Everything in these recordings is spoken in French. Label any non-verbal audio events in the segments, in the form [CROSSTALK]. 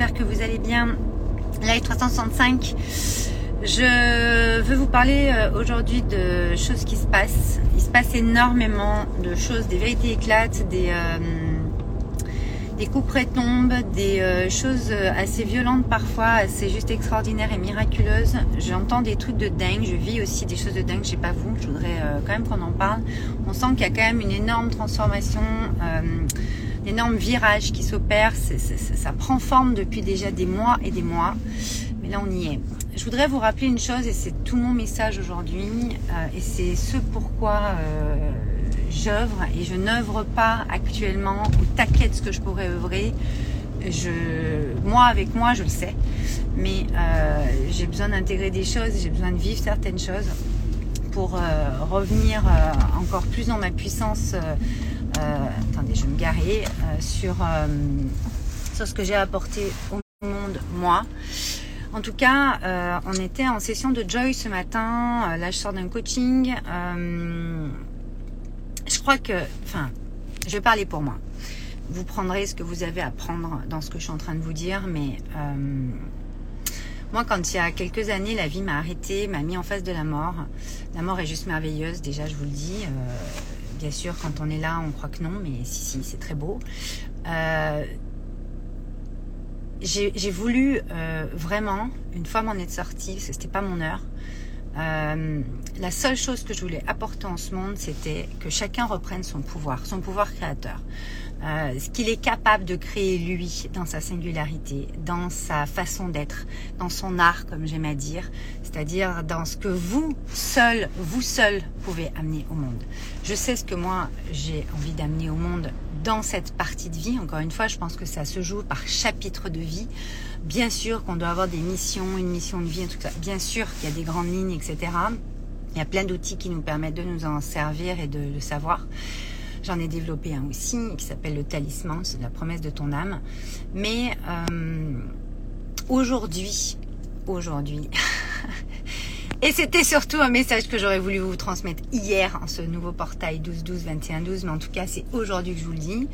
j'espère que vous allez bien. Live 365. Je veux vous parler euh, aujourd'hui de choses qui se passent. Il se passe énormément de choses, des vérités éclatent, des, euh, des coups près tombent, des euh, choses assez violentes parfois, assez juste extraordinaires et miraculeuses. J'entends des trucs de dingue, je vis aussi des choses de dingue, je sais pas vous, je voudrais quand même qu'on en parle. On sent qu'il y a quand même une énorme transformation énorme virage qui s'opère. Ça prend forme depuis déjà des mois et des mois. Mais là, on y est. Je voudrais vous rappeler une chose, et c'est tout mon message aujourd'hui, euh, et c'est ce pourquoi euh, j'œuvre, et je n'œuvre pas actuellement au taquet de ce que je pourrais œuvrer. Je, moi, avec moi, je le sais, mais euh, j'ai besoin d'intégrer des choses, j'ai besoin de vivre certaines choses pour revenir encore plus dans ma puissance euh, attendez, je vais me garer euh, sur, euh, sur ce que j'ai apporté au monde, moi. En tout cas, on était en session de Joy ce matin. là, je sors d'un coaching. je crois que, enfin, je vais parler pour moi. Vous prendrez ce que vous avez à prendre dans ce que je suis en train de vous dire, mais moi, quand il y a quelques années, la vie m'a arrêté, m'a mis en face de la mort. La mort est juste merveilleuse, déjà, je vous le dis. Bien sûr, quand on est là, on croit que non, mais si, si, c'est très beau. Euh, j'ai voulu euh, vraiment, une fois m'en être sortie, parce que c'était pas mon heure, euh, la seule chose que je voulais apporter en ce monde, c'était que chacun reprenne son pouvoir, son pouvoir créateur. Ce qu'il est capable de créer lui dans sa singularité, dans sa façon d'être, dans son art, comme j'aime à dire, c'est-à-dire dans ce que vous seul, vous seul pouvez amener au monde. Je sais ce que moi j'ai envie d'amener au monde dans cette partie de vie. Encore une fois, je pense que ça se joue par chapitre de vie. Bien sûr qu'on doit avoir des missions, une mission de vie, tout ça. Bien sûr qu'il y a des grandes lignes, etc. Il y a plein d'outils qui nous permettent de nous en servir et de le savoir. J'en ai développé un aussi qui s'appelle le talisman, c'est la promesse de ton âme. Mais euh, aujourd'hui, aujourd'hui, [LAUGHS] et c'était surtout un message que j'aurais voulu vous transmettre hier en ce nouveau portail 12 12 21 12, mais en tout cas c'est aujourd'hui que je vous le dis.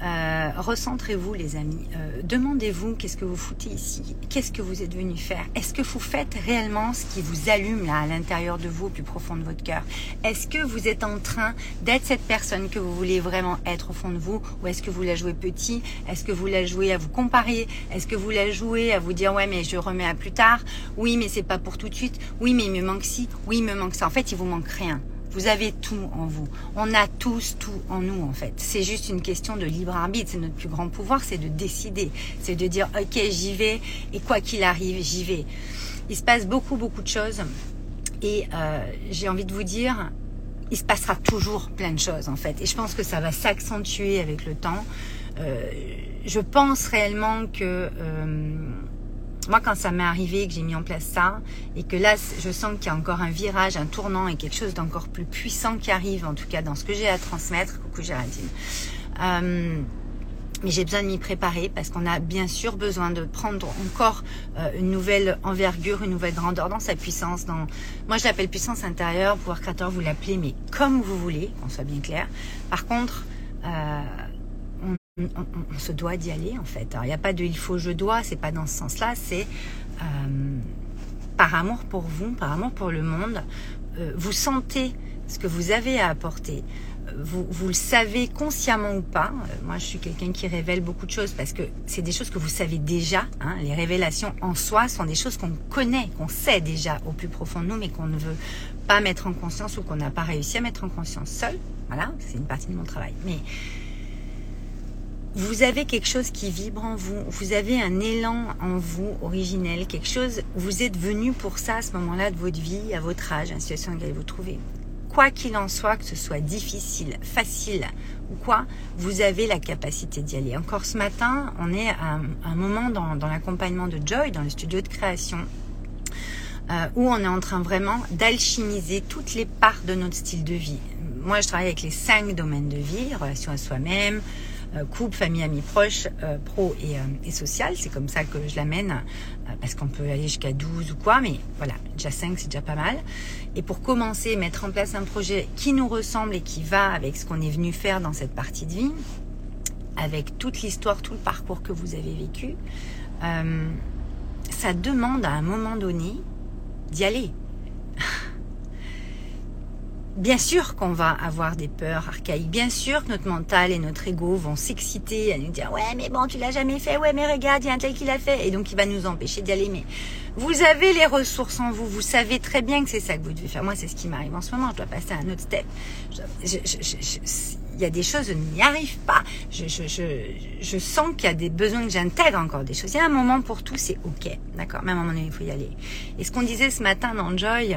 Euh, recentrez-vous les amis. Euh, demandez-vous qu'est-ce que vous foutez ici? Qu'est-ce que vous êtes venu faire? Est-ce que vous faites réellement ce qui vous allume là à l'intérieur de vous, au plus profond de votre cœur? Est-ce que vous êtes en train d'être cette personne que vous voulez vraiment être au fond de vous? Ou est-ce que vous la jouez petit? Est-ce que vous la jouez à vous comparer? Est-ce que vous la jouez à vous dire ouais mais je remets à plus tard? Oui mais c'est pas pour tout de suite. Oui mais il me manque ci. Oui il me manque ça. En fait il vous manque rien. Vous avez tout en vous. On a tous tout en nous en fait. C'est juste une question de libre arbitre. C'est notre plus grand pouvoir, c'est de décider. C'est de dire ok j'y vais et quoi qu'il arrive j'y vais. Il se passe beaucoup beaucoup de choses et euh, j'ai envie de vous dire il se passera toujours plein de choses en fait. Et je pense que ça va s'accentuer avec le temps. Euh, je pense réellement que euh, moi, quand ça m'est arrivé, que j'ai mis en place ça, et que là, je sens qu'il y a encore un virage, un tournant et quelque chose d'encore plus puissant qui arrive, en tout cas dans ce que j'ai à transmettre. Coucou Géraldine. Euh, mais j'ai besoin de m'y préparer parce qu'on a bien sûr besoin de prendre encore euh, une nouvelle envergure, une nouvelle grandeur dans sa puissance. Moi, je l'appelle puissance intérieure, pouvoir créateur, vous l'appelez, mais comme vous voulez, qu'on soit bien clair. Par contre, euh, on, se doit d'y aller en fait. Il n'y a pas de il faut, je dois, c'est pas dans ce sens-là, c'est euh, par amour pour vous, par amour pour le monde, euh, vous sentez ce que vous avez à apporter. Vous, vous le savez consciemment ou pas. Euh, moi, je suis quelqu'un qui révèle beaucoup de choses parce que c'est des choses que vous savez déjà. Hein. Les révélations en soi sont des choses qu'on connaît, qu'on sait déjà au plus profond de nous, mais qu'on ne veut pas mettre en conscience ou qu'on n'a pas réussi à mettre en conscience seul. Voilà, c'est une partie de mon travail. Mais vous avez quelque chose qui vibre en vous, vous avez un élan en vous originel, quelque chose, vous êtes venu pour ça à ce moment-là de votre vie, à votre âge, la situation dans laquelle vous trouvez. Quoi qu'il en soit, que ce soit difficile, facile ou quoi, vous avez la capacité d'y aller. Encore ce matin, on est à un moment dans, l'accompagnement de Joy, dans le studio de création, euh, où on est en train vraiment d'alchimiser toutes les parts de notre style de vie. Moi, je travaille avec les cinq domaines de vie, relation à soi-même, couple, famille, amis proches, euh, pro et, euh, et social. C'est comme ça que je l'amène, parce qu'on peut aller jusqu'à 12 ou quoi, mais voilà, déjà 5, c'est déjà pas mal. Et pour commencer, mettre en place un projet qui nous ressemble et qui va avec ce qu'on est venu faire dans cette partie de vie, avec toute l'histoire, tout le parcours que vous avez vécu, euh, ça demande à un moment donné d'y aller. Bien sûr qu'on va avoir des peurs archaïques. Bien sûr que notre mental et notre ego vont s'exciter à nous dire ouais mais bon tu l'as jamais fait, ouais mais regarde il y a un tel qui l'a fait et donc il va nous empêcher d'y aller. Mais vous avez les ressources en vous, vous savez très bien que c'est ça que vous devez faire. Moi c'est ce qui m'arrive en ce moment. Je dois passer à un autre step. il y a des choses, je n'y arrive pas. Je, je, je, je sens qu'il y a des besoins que j'intègre encore des choses. Il y a un moment pour tout, c'est ok, d'accord. Même à un moment donné, il faut y aller. Et ce qu'on disait ce matin dans Joy,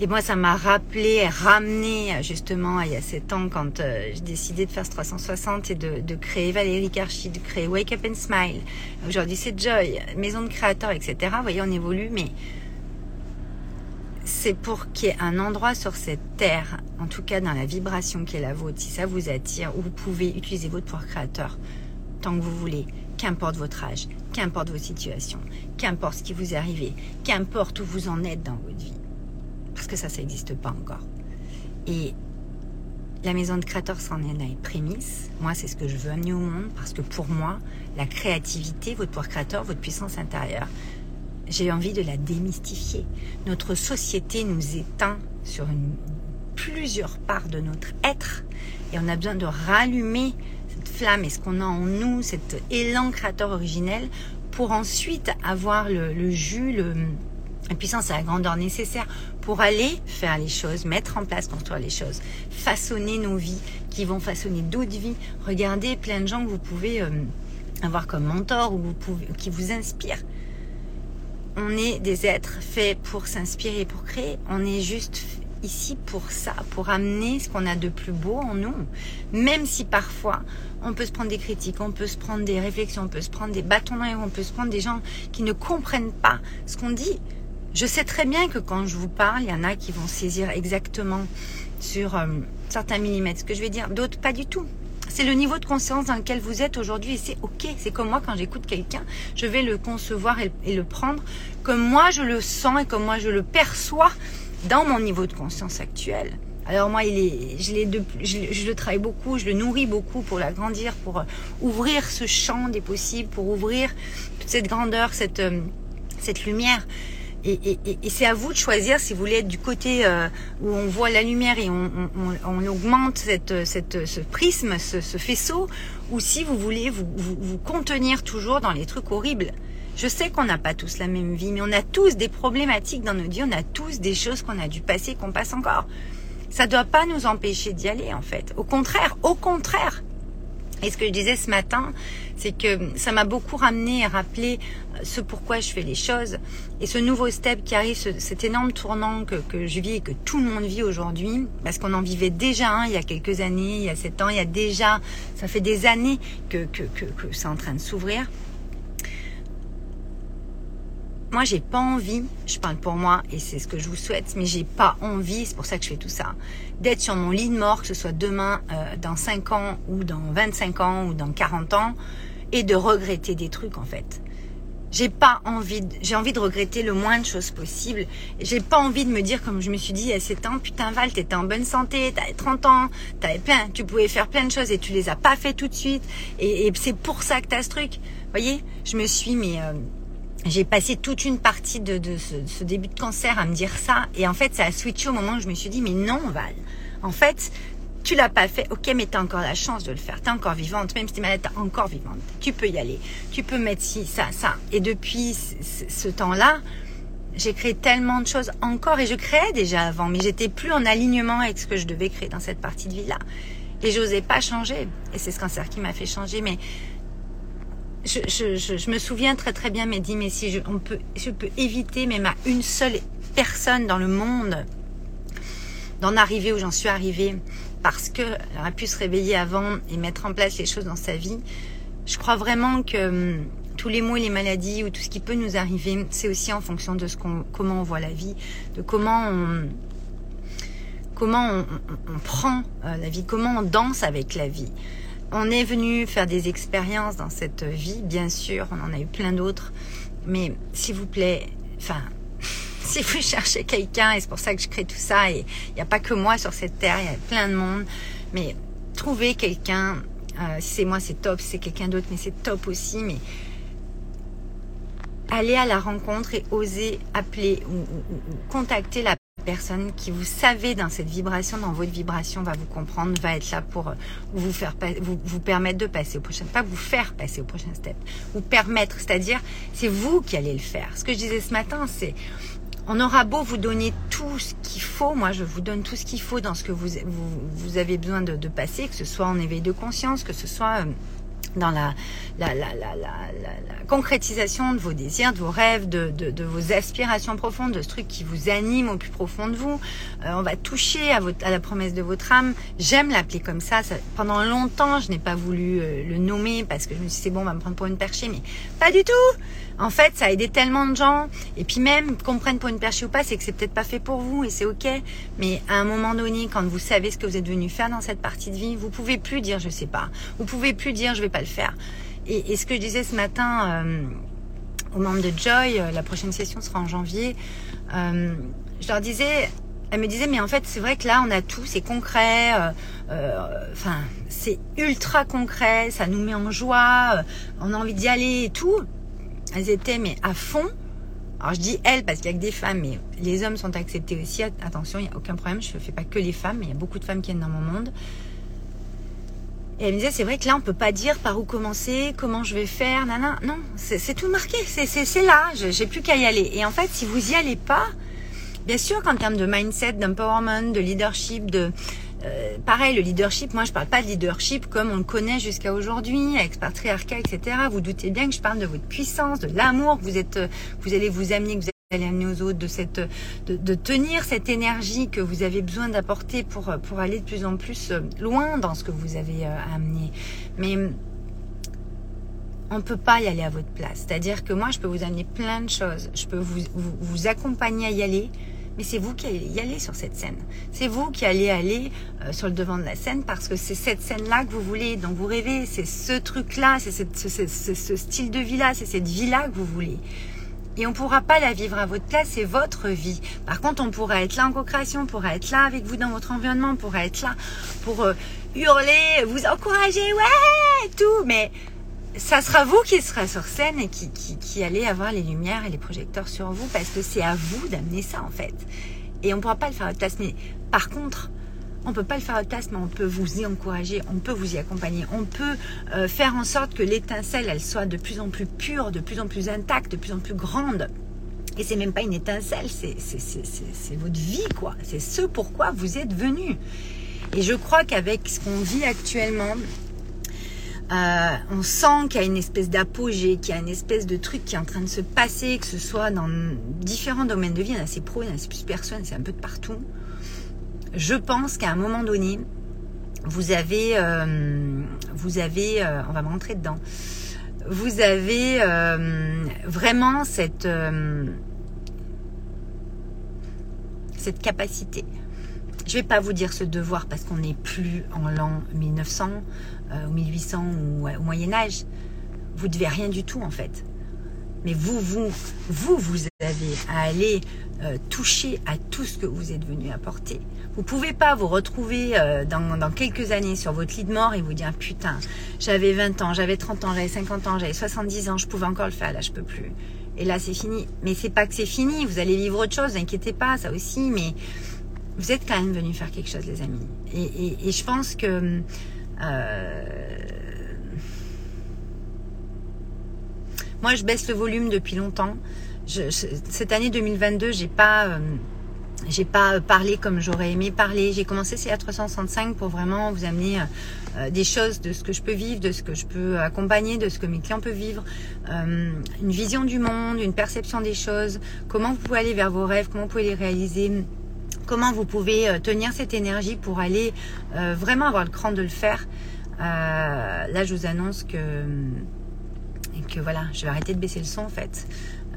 et moi, ça m'a rappelé, ramené justement il y a sept ans quand euh, j'ai décidé de faire ce 360 et de, créer Valérie Karchi, de créer Wake Up and Smile. Aujourd'hui, c'est Joy, maison de créateurs, etc. Vous voyez, on évolue, mais c'est pour qu'il y ait un endroit sur cette terre, en tout cas dans la vibration qui est la vôtre, si ça vous attire, où vous pouvez utiliser votre pouvoir créateur tant que vous voulez, qu'importe votre âge, qu'importe vos situations, qu'importe ce qui vous est arrivé, qu'importe où vous en êtes dans votre vie parce que ça, ça n'existe pas encore. Et la maison de créateurs s'en est une prémisse. Moi, c'est ce que je veux amener au monde parce que pour moi, la créativité, votre pouvoir créateur, votre puissance intérieure, j'ai envie de la démystifier. Notre société nous éteint sur plusieurs parts de notre être et on a besoin de rallumer cette flamme et ce qu'on a en nous, cet élan créateur originel pour ensuite avoir le, jus, la puissance et la grandeur nécessaire pour aller faire les choses, mettre en place, construire les choses, façonner nos vies, qui vont façonner d'autres vies. Regardez plein de gens que vous pouvez euh, avoir comme mentor ou qui vous inspirent. On est des êtres faits pour s'inspirer, pour créer. On est juste ici pour ça, pour amener ce qu'on a de plus beau en nous. Même si parfois on peut se prendre des critiques, on peut se prendre des réflexions, on peut se prendre des bâtons dans les on peut se prendre des gens qui ne comprennent pas ce qu'on dit. Je sais très bien que quand je vous parle, il y en a qui vont saisir exactement sur euh, certains millimètres ce que je vais dire, d'autres pas du tout. C'est le niveau de conscience dans lequel vous êtes aujourd'hui et c'est ok. C'est comme moi quand j'écoute quelqu'un, je vais le concevoir et, le prendre comme moi je le sens et comme moi je le perçois dans mon niveau de conscience actuel. Alors moi, je, le travaille beaucoup, je le nourris beaucoup pour l'agrandir, pour euh, ouvrir ce champ des possibles, pour ouvrir toute cette grandeur, cette, euh, cette lumière. Et, c'est à vous de choisir si vous voulez être du côté euh, où on voit la lumière et on, augmente cette, ce prisme, ce, faisceau, ou si vous voulez vous, contenir toujours dans les trucs horribles. Je sais qu'on n'a pas tous la même vie, mais on a tous des problématiques dans nos vies, on a tous des choses qu'on a dû passer, qu'on passe encore. Ça ne doit pas nous empêcher d'y aller, en fait. Au contraire, au contraire, et ce que je disais ce matin, c'est que ça m'a beaucoup ramené et rappelé ce pourquoi je fais les choses. Et ce nouveau step qui arrive, cet énorme tournant que, que je vis et que tout le monde vit aujourd'hui, parce qu'on en vivait déjà hein, il y a quelques années, il y a sept ans, il y a déjà, ça fait des années que, que, que, que c'est en train de s'ouvrir moi j'ai pas envie, je parle pour moi et c'est ce que je vous souhaite, mais j'ai pas envie, c'est pour ça que je fais tout ça, d'être sur mon lit de mort, que ce soit demain, euh, dans 5 ans ou dans 25 ans ou dans 40 ans, et de regretter des trucs en fait. J'ai pas envie, j'ai envie de regretter le moins de choses possible. J'ai pas envie de me dire comme je me suis dit il y a 7 ans, putain Val, t'étais en bonne santé, t'avais 30 ans, t'avais plein, tu pouvais faire plein de choses et tu les as pas fait tout de suite. Et, c'est pour ça que t'as ce truc. Vous voyez, je me suis mais euh, j'ai passé toute une partie de, ce, début de cancer à me dire ça. Et en fait, ça a switché au moment où je me suis dit, mais non, Val. En fait, tu l'as pas fait. Ok, mais tu as encore la chance de le faire. Tu es encore vivante. Même si tu es malade, tu encore vivante. Tu peux y aller. Tu peux mettre ci, ça, ça. Et depuis ce temps-là, j'ai créé tellement de choses encore. Et je créais déjà avant. Mais j'étais plus en alignement avec ce que je devais créer dans cette partie de vie-là. Et j'osais pas changer. Et c'est ce cancer qui m'a fait changer. Mais je, me souviens très très bien, mais dit, mais si je, on peut, je peux éviter même à une seule personne dans le monde d'en arriver où j'en suis arrivée, parce que a pu se réveiller avant et mettre en place les choses dans sa vie. Je crois vraiment que hum, tous les maux et les maladies ou tout ce qui peut nous arriver, c'est aussi en fonction de ce qu'on, comment on voit la vie, de comment on, comment on, prend euh, la vie, comment on danse avec la vie on est venu faire des expériences dans cette vie, bien sûr, on en a eu plein d'autres, mais s'il vous plaît, enfin, si vous cherchez quelqu'un, et c'est pour ça que je crée tout ça, et il n'y a pas que moi sur cette terre, il y a plein de monde, mais trouvez quelqu'un si c'est moi, c'est top. Si c'est quelqu'un d'autre, mais c'est top aussi. Mais allez à la rencontre et osez appeler ou, contacter la personne qui vous savez dans cette vibration, dans votre vibration, va vous comprendre, va être là pour vous faire vous, vous permettre de passer au prochain, pas vous faire passer au prochain step, vous permettre, c'est-à-dire c'est vous qui allez le faire. Ce que je disais ce matin, c'est on aura beau vous donner tout ce qu'il faut, moi je vous donne tout ce qu'il faut dans ce que vous, vous, avez besoin de, passer, que ce soit en éveil de conscience, que ce soit euh, dans la, concrétisation de vos désirs, de vos rêves, de, vos aspirations profondes, de ce truc qui vous anime au plus profond de vous. Euh, on va toucher à, la promesse de votre âme. J'aime l'appeler comme ça. ça. Pendant longtemps, je n'ai pas voulu euh, le nommer parce que je me suis dit c'est bon, on va me prendre pour une perchée, mais pas du tout. En fait, ça a aidé tellement de gens. Et puis même, qu'on prenne pour une perchée ou pas, c'est que c'est peut-être pas fait pour vous et c'est ok. Mais à un moment donné, quand vous savez ce que vous êtes venu faire dans cette partie de vie, vous pouvez plus dire je sais pas. Vous pouvez plus dire je vais pas le faire. Et, ce que je disais ce matin euh, aux membres de Joy, euh, la prochaine session sera en janvier, euh, je leur disais, elle me disait, mais en fait, c'est vrai que là, on a tout, c'est concret, enfin, c'est ultra concret, ça nous met en joie, on a envie d'y aller et tout. Elles étaient, mais à fond. Alors, je dis elles parce qu'il y a que des femmes, mais les hommes sont acceptés aussi. Attention, il n'y a aucun problème, je ne fais pas que les femmes, mais il y a beaucoup de femmes qui viennent dans mon monde. Et elle me disait, c'est vrai que là, on peut pas dire par où commencer, comment je vais faire, nana. Non, c'est tout marqué, c'est là, j'ai plus qu'à y aller. Et en fait, si vous y allez pas, bien sûr qu'en termes de mindset, d'empowerment, de leadership, de euh, pareil, le leadership, moi je parle pas de leadership comme on le connaît jusqu'à aujourd'hui, avec patriarcat, etc. Vous doutez bien que je parle de votre puissance, de l'amour que vous êtes, vous allez vous amener, que vous allez amener aux autres, de cette, de, de tenir cette énergie que vous avez besoin d'apporter pour pour aller de plus en plus euh, loin dans ce que vous avez euh, amené. Mais on peut pas y aller à votre place. C'est-à-dire que moi, je peux vous amener plein de choses. Je peux vous, vous, vous accompagner à y aller, mais c'est vous qui allez y aller sur cette scène. C'est vous qui allez aller euh, sur le devant de la scène parce que c'est cette scène-là que vous voulez, dont vous rêvez, c'est ce truc-là, c'est ce, ce, ce, style de vie-là, c'est cette vie-là que vous voulez et on ne pourra pas la vivre à votre place, c'est votre vie. Par contre, on pourra être là en co-création, on pourra être là avec vous dans votre environnement, on pourra être là pour euh, hurler, vous encourager, ouais, tout, mais ça sera vous qui serez sur scène et qui, qui, qui allez avoir les lumières et les projecteurs sur vous parce que c'est à vous d'amener ça en fait. Et on ne pourra pas le faire à votre place. Mais par contre, on peut pas le faire à place, mais on peut vous y encourager, on peut vous y accompagner, on peut euh, faire en sorte que l'étincelle, elle soit de plus en plus pure, de plus en plus intacte, de plus en plus grande. Et c'est même pas une étincelle, c'est votre vie, quoi. C'est ce pourquoi vous êtes venu. Et je crois qu'avec ce qu'on vit actuellement, euh, on sent qu'il y a une espèce d'apogée, qu'il y a une espèce de truc qui est en train de se passer, que ce soit dans différents domaines de vie. Il y en a assez pro, il y en a assez plus personne, c'est un peu de partout je pense qu'à un moment donné, vous avez, euh, vous avez, euh, on va me rentrer dedans. Vous avez euh, vraiment cette cette capacité. Je vais pas vous dire ce devoir parce qu'on n'est plus en l'an 1900 ou 1800 ou au Moyen Âge. Vous devez rien du tout en fait. Mais vous, vous, vous, vous avez à aller toucher à tout ce que vous êtes venu apporter. Vous pouvez pas vous retrouver euh, dans, quelques années sur votre lit de mort et vous dire putain, j'avais 20 ans, j'avais 30 ans, j'avais 50 ans, j'avais 70 ans, je pouvais encore le faire, là je peux plus. Et là c'est fini. Mais c'est pas que c'est fini, vous allez vivre autre chose, inquiétez pas, ça aussi, mais vous êtes quand même venu faire quelque chose les amis. Et, je pense que euh, moi je baisse le volume depuis longtemps. cette année 2022, j'ai pas euh, j'ai pas parlé comme j'aurais aimé parler. J'ai commencé CA 365 pour vraiment vous amener euh, des choses de ce que je peux vivre, de ce que je peux accompagner, de ce que mes clients peuvent vivre, euh, une vision du monde, une perception des choses, comment vous pouvez aller vers vos rêves, comment vous pouvez les réaliser, comment vous pouvez euh, tenir cette énergie pour aller vraiment avoir le cran de le faire. là, je vous annonce que que voilà, je vais arrêter de baisser le son en fait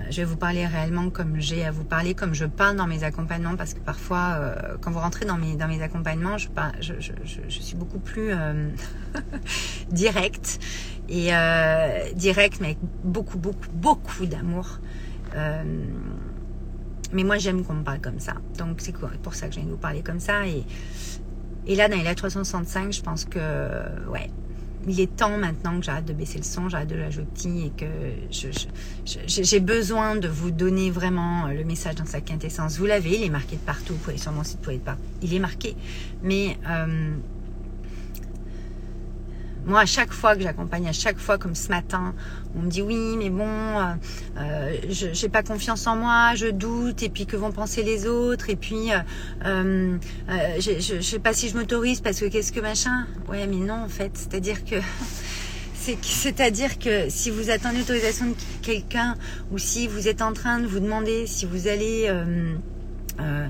je vais vous parler réellement comme j'ai à vous parler, comme je parle dans mes accompagnements, parce que parfois, euh, quand vous rentrez dans mes, dans mes accompagnements, je, je, je, suis beaucoup plus euh, [LAUGHS] directe, et euh, directe, mais avec beaucoup, beaucoup, beaucoup d'amour. mais moi, j'aime qu'on me parle comme ça. Donc, c'est pour ça que je viens de vous parler comme ça. Et, et là, dans les 365, je pense que, ouais, il est temps maintenant que j'arrête de baisser le son, j'arrête de la jouer et que j'ai besoin de vous donner vraiment le message dans sa quintessence. Vous l'avez, il est marqué de partout. Vous pouvez sur mon site, vous pouvez pas. Il est marqué. Mais euh, moi, à chaque fois que j'accompagne, à chaque fois, comme ce matin, on me dit oui, mais bon, euh, euh je j'ai pas confiance en moi, je doute, et puis que vont penser les autres, et puis euh, euh, je, je, je sais pas si je m'autorise parce que qu'est-ce que machin. Ouais, mais non, en fait, c'est-à-dire [LAUGHS] que c'est-à-dire que si vous attendez l'autorisation de quelqu'un ou si vous êtes en train de vous demander si vous allez euh, euh, euh,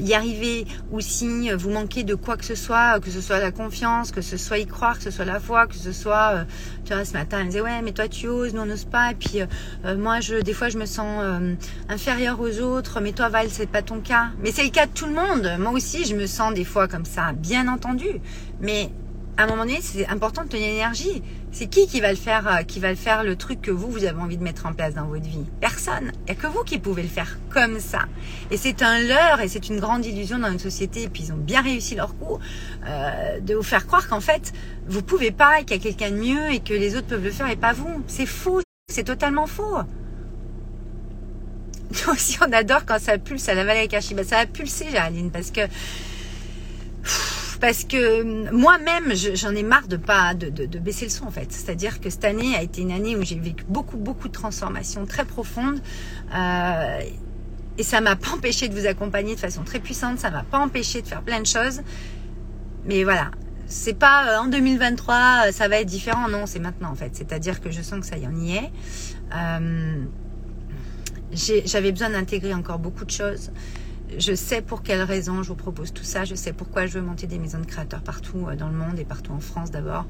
y arriver ou si vous manquez de quoi que ce soit, que ce soit la confiance, que ce soit y croire, que ce soit la foi, que ce soit, euh, tu vois, ce matin elle disait ouais mais toi tu oses, nous on n'ose pas. Et puis euh, moi je des fois je me sens inférieure aux autres, mais toi Val c'est pas ton cas, mais c'est le cas de tout le monde. Moi aussi je me sens des fois comme ça, bien entendu, mais à un moment donné, c'est important de tenir l'énergie. C'est qui qui va le faire, euh, qui va le faire le truc que vous, vous avez envie de mettre en place dans votre vie? Personne. Il n'y a que vous qui pouvez le faire comme ça. Et c'est un leurre et c'est une grande illusion dans une société. Et puis ils ont bien réussi leur coup euh, de vous faire croire qu'en fait, vous pouvez pas et qu'il y a quelqu'un de mieux et que les autres peuvent le faire et pas vous. C'est faux. C'est totalement faux. [LAUGHS] Nous aussi, on adore quand ça pulse à la vallée avec. Ça a pulsé, Géraldine, parce que parce que moi-même, j'en ai marre de pas de, baisser le son en fait. C'est-à-dire que cette année a été une année où j'ai vécu beaucoup beaucoup de transformations très profondes. Euh, et ça m'a pas empêché de vous accompagner de façon très puissante, ça m'a pas empêché de faire plein de choses. Mais voilà, c'est pas euh, en 2023 euh, ça va être différent, non, c'est maintenant en fait. C'est-à-dire que je sens que ça y en y est. J'avais besoin d'intégrer encore beaucoup de choses je sais pour quelles raisons je vous propose tout ça, je sais pourquoi je veux monter des maisons de créateurs partout euh, dans le monde et partout en France d'abord,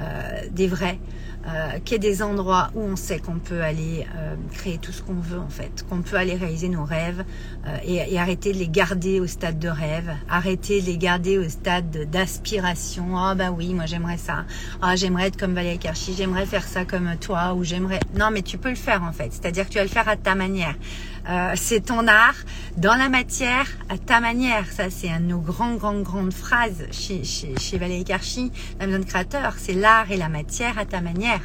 euh, des vrais, euh, qu'il y ait des endroits où on sait qu'on peut aller euh, créer tout ce qu'on veut en fait, qu'on peut aller réaliser nos rêves euh, et, et, arrêter de les garder au stade de rêve, arrêter de les garder au stade d'aspiration. Ah oh, bah oui, moi j'aimerais ça. Ah j'aimerais être comme Valérie Karchi, j'aimerais faire ça comme toi ou j'aimerais. Non mais tu peux le faire en fait, c'est-à-dire que tu vas le faire à ta manière. Euh, c'est ton art dans la matière à ta manière. Ça, c'est un de nos grands, grandes, grandes phrases chez, chez, chez Valérie Karchi, de créateur. C'est l'art et la matière à ta manière.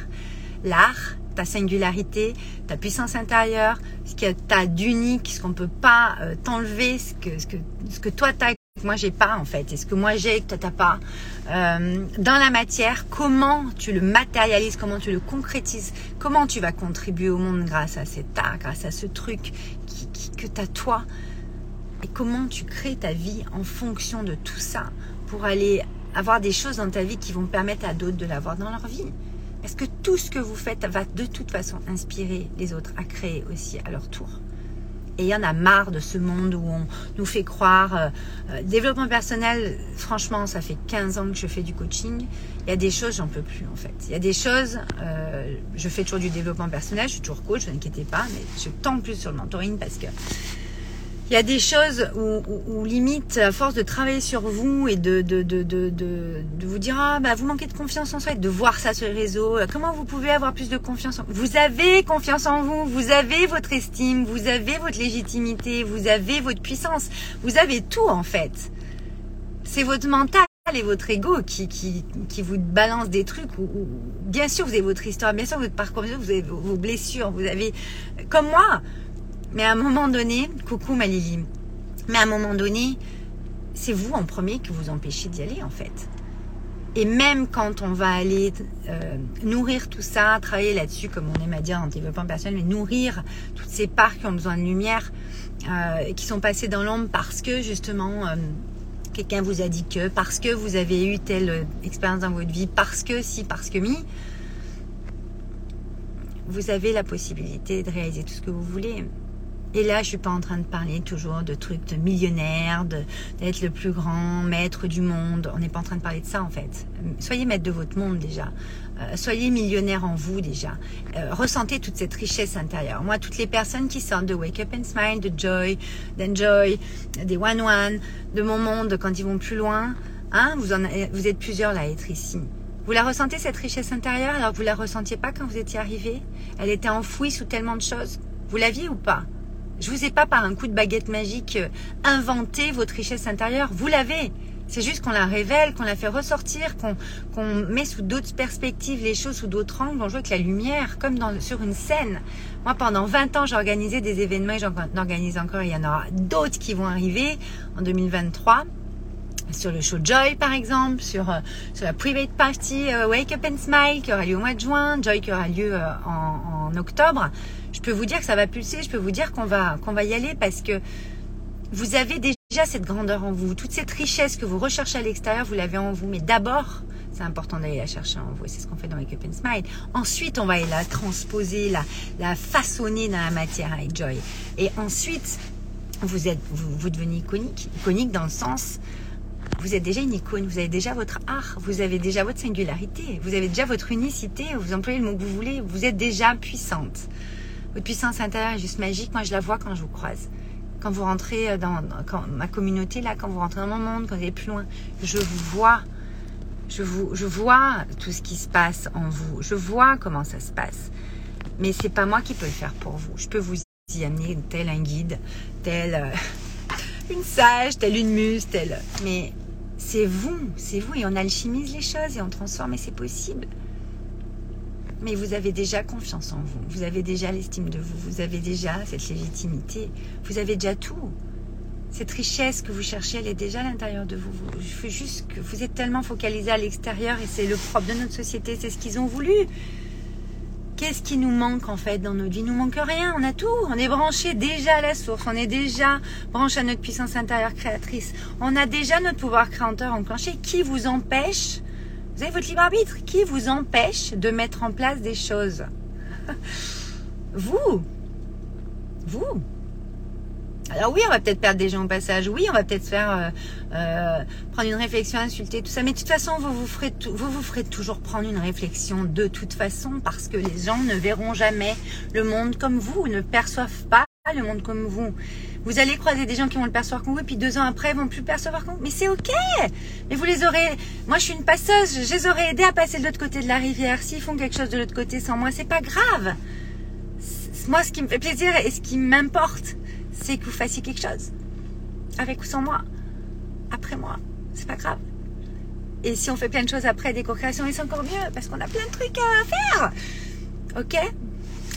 L'art, ta singularité, ta puissance intérieure, ce que tu as d'unique, ce qu'on peut pas euh, t'enlever, ce que, ce, que, ce que toi t'as moi j'ai pas en fait, est ce que moi j'ai que toi t'as pas? Euh, dans la matière, comment tu le matérialises, comment tu le concrétises, comment tu vas contribuer au monde grâce à cet art, grâce à ce truc qui, qui, que t'as toi, et comment tu crées ta vie en fonction de tout ça pour aller avoir des choses dans ta vie qui vont permettre à d'autres de l'avoir dans leur vie? Est-ce que tout ce que vous faites va de toute façon inspirer les autres à créer aussi à leur tour et il y en a marre de ce monde où on nous fait croire. Euh, euh, développement personnel, franchement, ça fait 15 ans que je fais du coaching. Il y a des choses, j'en peux plus en fait. Il y a des choses, euh, je fais toujours du développement personnel, je suis toujours coach, ne vous inquiétez pas, mais je tends plus sur le mentoring parce que il y a des choses où, où, limite, à force de travailler sur vous et de, de, de, de, de, vous dire, ah, bah, vous manquez de confiance en soi, de voir ça sur les réseaux, comment vous pouvez avoir plus de confiance en vous? Avez confiance en vous, vous avez votre estime, vous avez votre légitimité, vous avez votre puissance, vous avez tout en fait. C'est votre mental et votre ego qui, qui, qui vous balance des trucs où, bien sûr vous avez votre histoire, bien sûr votre parcours, vous avez vos blessures, vous avez, comme moi, mais à un moment donné, coucou ma Lily, mais à un moment donné, c'est vous en premier que vous empêchez d'y aller en fait. Et même quand on va aller euh, nourrir tout ça, travailler là-dessus, comme on aime à dire en développement personnel, mais nourrir toutes ces parts qui ont besoin de lumière, euh, qui sont passées dans l'ombre parce que justement euh, quelqu'un vous a dit que, parce que vous avez eu telle expérience dans votre vie, parce que si, parce que mi, vous avez la possibilité de réaliser tout ce que vous voulez. Et là, je suis pas en train de parler toujours de trucs de millionnaire, d'être le plus grand maître du monde. On n'est pas en train de parler de ça en fait. Soyez maître de votre monde déjà. Euh, soyez millionnaire en vous déjà. Euh, ressentez toute cette richesse intérieure. Moi, toutes les personnes qui sortent de Wake Up and Smile, de Joy, d'Enjoy, des One One, de mon monde, quand ils vont plus loin, hein, vous, en, vous êtes plusieurs là à être ici. Vous la ressentez cette richesse intérieure? Alors que vous la ressentiez pas quand vous étiez arrivé Elle était enfouie sous tellement de choses? Vous l'aviez ou pas? Je vous ai pas par un coup de baguette magique euh, inventé votre richesse intérieure. Vous l'avez. C'est juste qu'on la révèle, qu'on la fait ressortir, qu'on met sous d'autres perspectives les choses, sous d'autres angles, on joue avec la lumière, comme sur une scène. Moi, pendant 20 ans, j'ai organisé des événements et j'en organise encore. Il y en aura d'autres qui vont arriver en 2023 sur le show Joy par exemple, sur, euh, sur la private party euh, Wake Up and Smile qui aura lieu au mois de juin, Joy qui aura lieu euh, en, octobre. Je peux vous dire que ça va pulser, je peux vous dire qu'on va, qu'on va y aller parce que vous avez déjà cette grandeur en vous, toute cette richesse que vous recherchez à l'extérieur, vous l'avez en vous. Mais d'abord, c'est important d'aller la chercher en vous. C'est ce qu'on fait dans Wake Up and Smile. Ensuite, on va la transposer, la, façonner dans la matière avec Joy. Et ensuite, vous êtes, vous devenez iconique, iconique dans le sens vous êtes déjà une icône, vous avez déjà votre art, vous avez déjà votre singularité, vous avez déjà votre unicité, vous employez le mot que vous voulez, vous êtes déjà puissante. Votre puissance intérieure est juste magique, moi je la vois quand je vous croise. Quand vous rentrez dans, ma communauté, là, quand vous rentrez dans mon monde, quand vous allez plus loin, je vous vois. Je, vous, je vois tout ce qui se passe en vous. Je vois comment ça se passe. Mais c'est pas moi qui peux le faire pour vous. Je peux vous y amener tel un guide, tel euh, [LAUGHS] une sage, telle une muse, telle. Mais c'est vous, c'est vous. Et on alchimise les choses et on transforme et c'est possible. Mais vous avez déjà confiance en vous. Vous avez déjà l'estime de vous. Vous avez déjà cette légitimité. Vous avez déjà tout. Cette richesse que vous cherchez, elle est déjà à l'intérieur de vous. Je veux juste que vous êtes tellement focalisé à l'extérieur et c'est le propre de notre société. C'est ce qu'ils ont voulu. Qu'est-ce qui nous manque en fait dans notre vie Il nous manque rien, on a tout. On est branché déjà à la source, on est déjà branché à notre puissance intérieure créatrice. On a déjà notre pouvoir créateur enclenché. Qui vous empêche? Vous avez votre libre arbitre. Qui vous empêche de mettre en place des choses? [LAUGHS] Vous Vous alors oui, on va peut-être perdre des gens au passage. Oui, on va peut-être faire euh, euh, prendre une réflexion, insulter tout ça. Mais de toute façon, vous vous ferez vous vous ferez toujours prendre une réflexion de toute façon parce que les gens ne verront jamais le monde comme vous, ne perçoivent pas le monde comme vous. Vous allez croiser des gens qui vont le percevoir comme vous et puis deux ans après, ils vont plus le percevoir comme vous. Mais c'est ok. Mais vous les aurez. Moi, je suis une passeuse. Je les aurais aidés à passer de l'autre côté de la rivière. S'ils font quelque chose de l'autre côté sans moi, c'est pas grave. Moi, ce qui me fait plaisir et ce qui m'importe, c'est que vous fassiez quelque chose. Avec ou sans moi. Après moi. C'est pas grave. Et si on fait plein de choses après des co-créations, c'est encore mieux parce qu'on a plein de trucs à faire. Ok?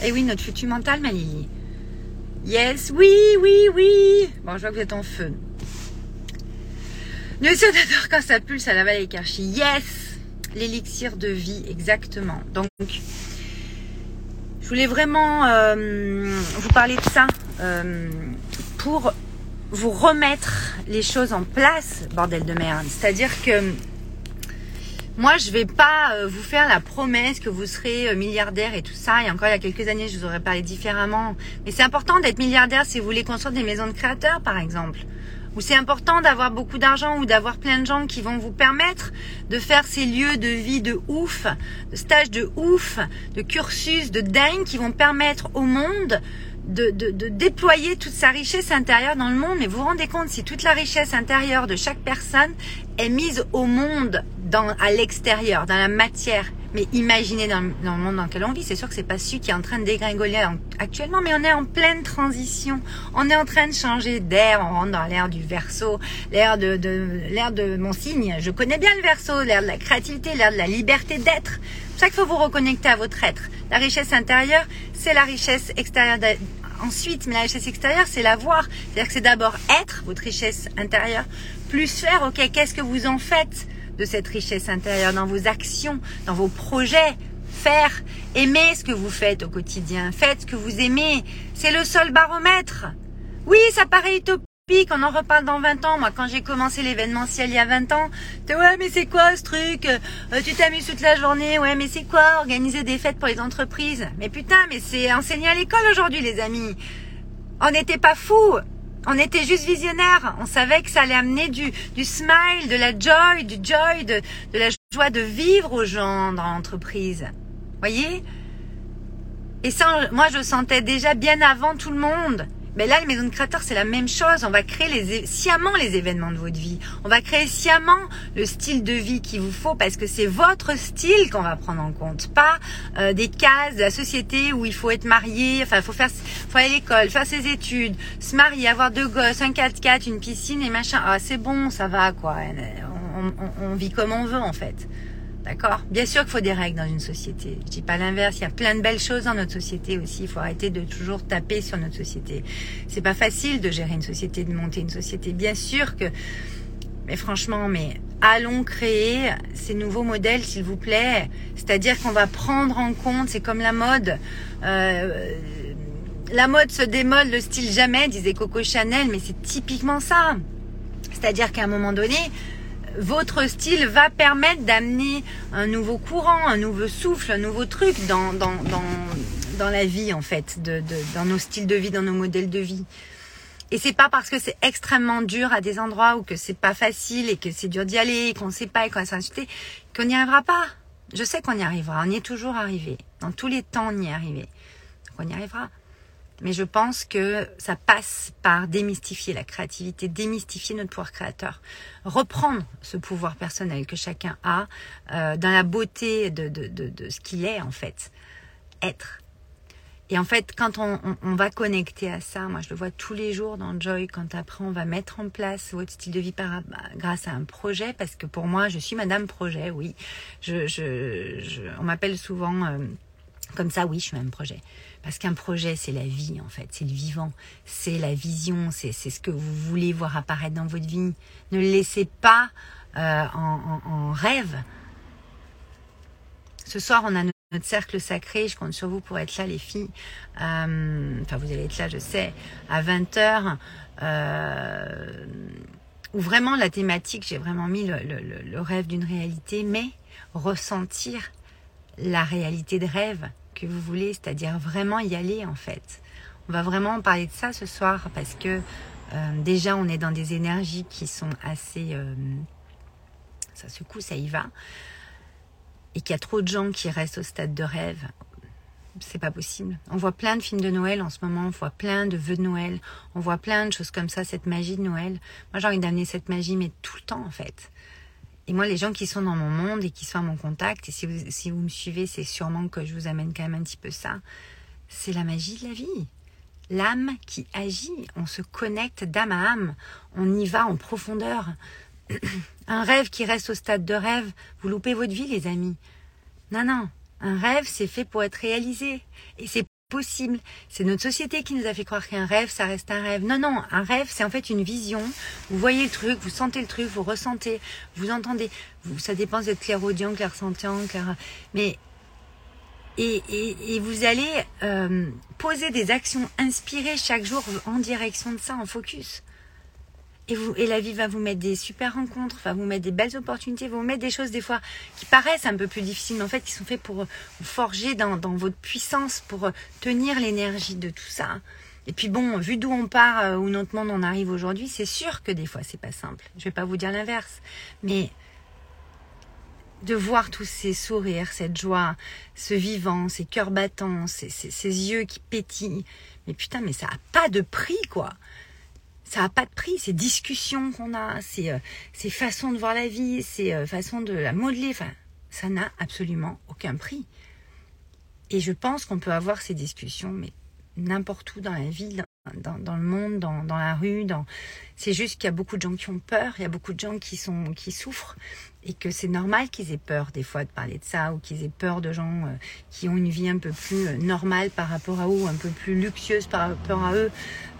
Et oui, notre futur mental, ma Lily. Yes, oui, oui, oui. Bon, je vois que vous êtes en feu. Le sondateur quand ça pulse à la vallée Karchi. Yes L'élixir de vie, exactement. Donc, je voulais vraiment euh, vous parler de ça. Euh, pour vous remettre les choses en place, bordel de merde. C'est-à-dire que moi, je vais pas euh, vous faire la promesse que vous serez euh, milliardaire et tout ça. Et encore il y a quelques années, je vous aurais parlé différemment. Mais c'est important d'être milliardaire si vous voulez construire des maisons de créateurs, par exemple. Ou c'est important d'avoir beaucoup d'argent ou d'avoir plein de gens qui vont vous permettre de faire ces lieux de vie de ouf, de stages de ouf, de cursus de dingue qui vont permettre au monde de, de, déployer toute sa richesse intérieure dans le monde. Mais vous vous rendez compte, si toute la richesse intérieure de chaque personne est mise au monde, dans, à l'extérieur, dans la matière, mais imaginez dans, le monde dans lequel on vit, c'est sûr que c'est pas celui qui est en train de dégringoler actuellement, mais on est en pleine transition. On est en train de changer d'air, on rentre dans l'air du verso, l'air de, de de mon signe. Je connais bien le verso, l'air de la créativité, l'air de la liberté d'être. C'est ça qu'il faut vous reconnecter à votre être. La richesse intérieure, c'est la richesse extérieure ensuite, mais la richesse extérieure, c'est la voir. C'est-à-dire que c'est d'abord être, votre richesse intérieure, plus faire, ok, qu'est-ce que vous en faites? De cette richesse intérieure dans vos actions, dans vos projets Faire, aimer ce que vous faites au quotidien, faites ce que vous aimez, c'est le seul baromètre. Oui, ça paraît utopique on en reparle dans 20 ans. Moi, quand j'ai commencé l'événementiel il y a 20 ans, ouais, mais c'est quoi ce truc? Euh, Tu t'amuses toute la journée, ouais, mais c'est quoi organiser des fêtes pour les entreprises? Mais putain, mais c'est enseigné à l'école aujourd'hui, les amis. On n'était pas fous. On était juste visionnaires. On savait que ça allait amener du, du smile, de la joy, du joy, de, de la joie de vivre aux gens dans l'entreprise. Voyez? Et ça, moi, je sentais déjà bien avant tout le monde. Mais là, les maisons de créateurs, c'est la même chose. On va créer les, sciemment les événements de votre vie. On va créer sciemment le style de vie qu'il vous faut parce que c'est votre style qu'on va prendre en compte, pas euh, des cases de la société où il faut être marié, enfin, faut faire, faut aller à l'école, faire ses études, se marier, avoir deux gosses, un 4x4, une piscine et machin. Ah, c'est bon, ça va, quoi. On, on, on vit comme on veut, en fait. D'accord Bien sûr qu'il faut des règles dans une société. Je dis pas l'inverse. Il y a plein de belles choses dans notre société aussi. Il faut arrêter de toujours taper sur notre société. C'est pas facile de gérer une société, de monter une société. Bien sûr que, mais franchement, mais allons créer ces nouveaux modèles, s'il vous plaît. C'est-à-dire qu'on va prendre en compte. C'est comme la mode. Euh, la mode se démode, le style jamais, disait Coco Chanel, mais c'est typiquement ça. C'est-à-dire qu'à un moment donné, votre style va permettre d'amener un nouveau courant, un nouveau souffle, un nouveau truc dans, dans, dans, dans la vie, en fait, de, de, dans nos styles de vie, dans nos modèles de vie. Et c'est pas parce que c'est extrêmement dur à des endroits ou que c'est pas facile et que c'est dur d'y aller et qu'on sait pas et qu'on va s'insulter qu'on n'y arrivera pas. Je sais qu'on y arrivera. On y est toujours arrivé. Dans tous les temps, on y est arrivé. Donc on y arrivera. Mais je pense que ça passe par démystifier la créativité, démystifier notre pouvoir créateur, reprendre ce pouvoir personnel que chacun a euh, dans la beauté de, de, de, ce qu'il est en fait, être. Et en fait, quand on, on, va connecter à ça, moi je le vois tous les jours dans Joy, quand après on va mettre en place votre style de vie par, grâce à un projet, parce que pour moi je suis Madame Projet, oui. Je, je on m'appelle souvent euh, comme ça, oui, je suis Madame Projet. Parce qu'un projet, c'est la vie, en fait. C'est le vivant. C'est la vision. C'est ce que vous voulez voir apparaître dans votre vie. Ne le laissez pas euh, en, rêve. Ce soir, on a notre cercle sacré. Je compte sur vous pour être là, les filles. Euh, enfin, vous allez être là, je sais, à 20h. Euh, où vraiment la thématique, j'ai vraiment mis le rêve d'une réalité, mais ressentir la réalité de rêve que vous voulez, c'est-à-dire vraiment y aller en fait. On va vraiment parler de ça ce soir parce que euh, déjà on est dans des énergies qui sont assez... Euh, ça secoue, ça y va. Et qu'il y a trop de gens qui restent au stade de rêve. C'est pas possible. On voit plein de films de Noël en ce moment, on voit plein de vœux de Noël, on voit plein de choses comme ça, cette magie de Noël. Moi j'ai envie d'amener cette magie, mais tout le temps en fait. Et moi, les gens qui sont dans mon monde et qui sont à mon contact, et si vous, me suivez, c'est sûrement que je vous amène quand même un petit peu ça, c'est la magie de la vie. L'âme qui agit, on se connecte d'âme à âme, on y va en profondeur. [CLEARS THROAT] Un rêve qui reste au stade de rêve, vous loupez votre vie, les amis. Non, non, un rêve, c'est fait pour être réalisé. Et c'est possible. C'est notre société qui nous a fait croire qu'un rêve, ça reste un rêve. Non, non, un rêve, c'est en fait une vision. Vous voyez le truc, vous sentez le truc, vous ressentez, vous entendez. Vous, ça dépend d'être clairaudient, clairsentient, clair... Mais et, et, et, vous allez euh, poser des actions inspirées chaque jour en direction de ça, en focus. Et, vous, et la vie va vous mettre des super rencontres, va vous mettre des belles opportunités, va vous mettre des choses des fois qui paraissent un peu plus difficiles, mais en fait qui sont faites pour vous forger dans, votre puissance, pour tenir l'énergie de tout ça. Et puis bon, vu d'où on part, euh, où notre monde en arrive aujourd'hui, c'est sûr que des fois c'est pas simple. Je vais pas vous dire l'inverse, mais de voir tous ces sourires, cette joie, ce vivant, ces cœurs battants, ces, ces, ces yeux qui pétillent. Mais putain, mais ça a pas de prix, quoi ça n'a pas de prix, ces discussions qu'on a, ces, euh, ces façons de voir la vie, ces euh, façons de la modeler, enfin, ça n'a absolument aucun prix. Et je pense qu'on peut avoir ces discussions, mais n'importe où dans la vie, dans, le monde, dans la rue, dans... c'est juste qu'il y a beaucoup de gens qui ont peur, il y a beaucoup de gens qui, sont, qui souffrent, et que c'est normal qu'ils aient peur des fois de parler de ça ou qu'ils aient peur de gens euh, qui ont une vie un peu plus euh, normale par rapport à eux, un peu plus luxueuse par rapport à eux,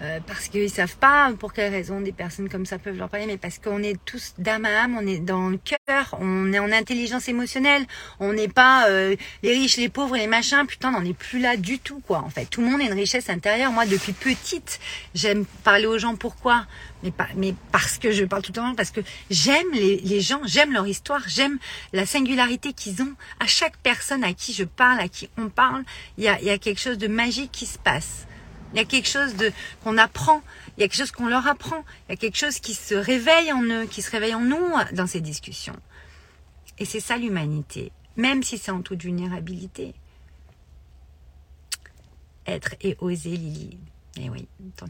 euh, parce qu'ils savent pas pour quelle raison des personnes comme ça peuvent leur parler, mais parce qu'on est tous d'âme à âme, on est dans le cœur, on est en intelligence émotionnelle, on n'est pas euh, les riches, les pauvres, les machins, putain, on n'est plus là du tout quoi. En fait, tout le monde a une richesse intérieure. Moi, depuis petite, j'aime parler aux gens. Pourquoi? Mais, pas, mais parce que je parle tout le temps, parce que j'aime les, gens, j'aime leur histoire, j'aime la singularité qu'ils ont. À chaque personne à qui je parle, à qui on parle, il y a, y a quelque chose de magique qui se passe. Il y a quelque chose de qu'on apprend, il y a quelque chose qu'on leur apprend, il y a quelque chose qui se réveille en eux, qui se réveille en nous dans ces discussions. Et c'est ça l'humanité, même si c'est en toute vulnérabilité. Être et oser, Lily. Et eh oui, ton.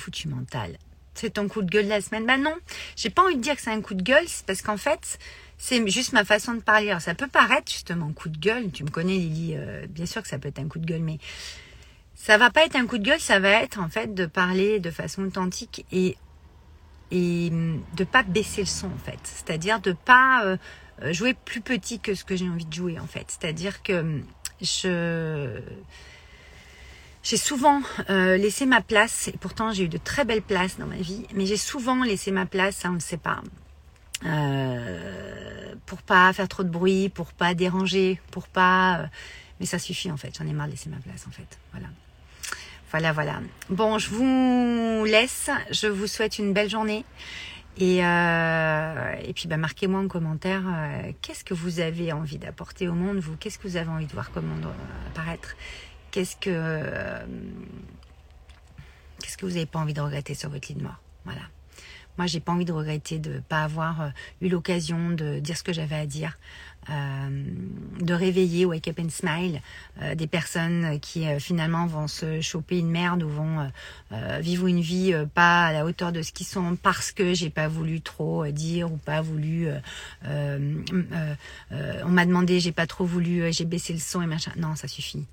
Foutu mental. C'est ton coup de gueule de la semaine Bah non, j'ai pas envie de dire que c'est un coup de gueule, c'est parce qu'en fait, c'est juste ma façon de parler. Alors, ça peut paraître justement coup de gueule. Tu me connais, Lily. Euh, bien sûr que ça peut être un coup de gueule, mais ça va pas être un coup de gueule. Ça va être en fait de parler de façon authentique et et de pas baisser le son en fait. C'est-à-dire de pas euh, jouer plus petit que ce que j'ai envie de jouer en fait. C'est-à-dire que je j'ai souvent euh, laissé ma place, et pourtant j'ai eu de très belles places dans ma vie, mais j'ai souvent laissé ma place, on ne sait pas, euh, pour pas faire trop de bruit, pour pas déranger, pour pas. Euh, mais ça suffit en fait. J'en ai marre de laisser ma place en fait. Voilà. Voilà, voilà. Bon, je vous laisse. Je vous souhaite une belle journée. Et, puis, bah, marquez-moi en commentaire qu'est-ce que vous avez envie d'apporter au monde, vous? Qu'est-ce que vous avez envie de voir comme monde apparaître? Qu'est-ce que, qu'est-ce que vous n'avez pas envie de regretter sur votre lit de mort? Voilà. Moi, j'ai pas envie de regretter de pas avoir euh, eu l'occasion de dire ce que j'avais à dire, euh, de réveiller Wake Up and Smile euh, des personnes qui finalement vont se choper une merde ou vont vivre une vie pas à la hauteur de ce qu'ils sont parce que j'ai pas voulu trop dire ou pas voulu. on m'a demandé, j'ai pas trop voulu, j'ai baissé le son et machin. Non, ça suffit.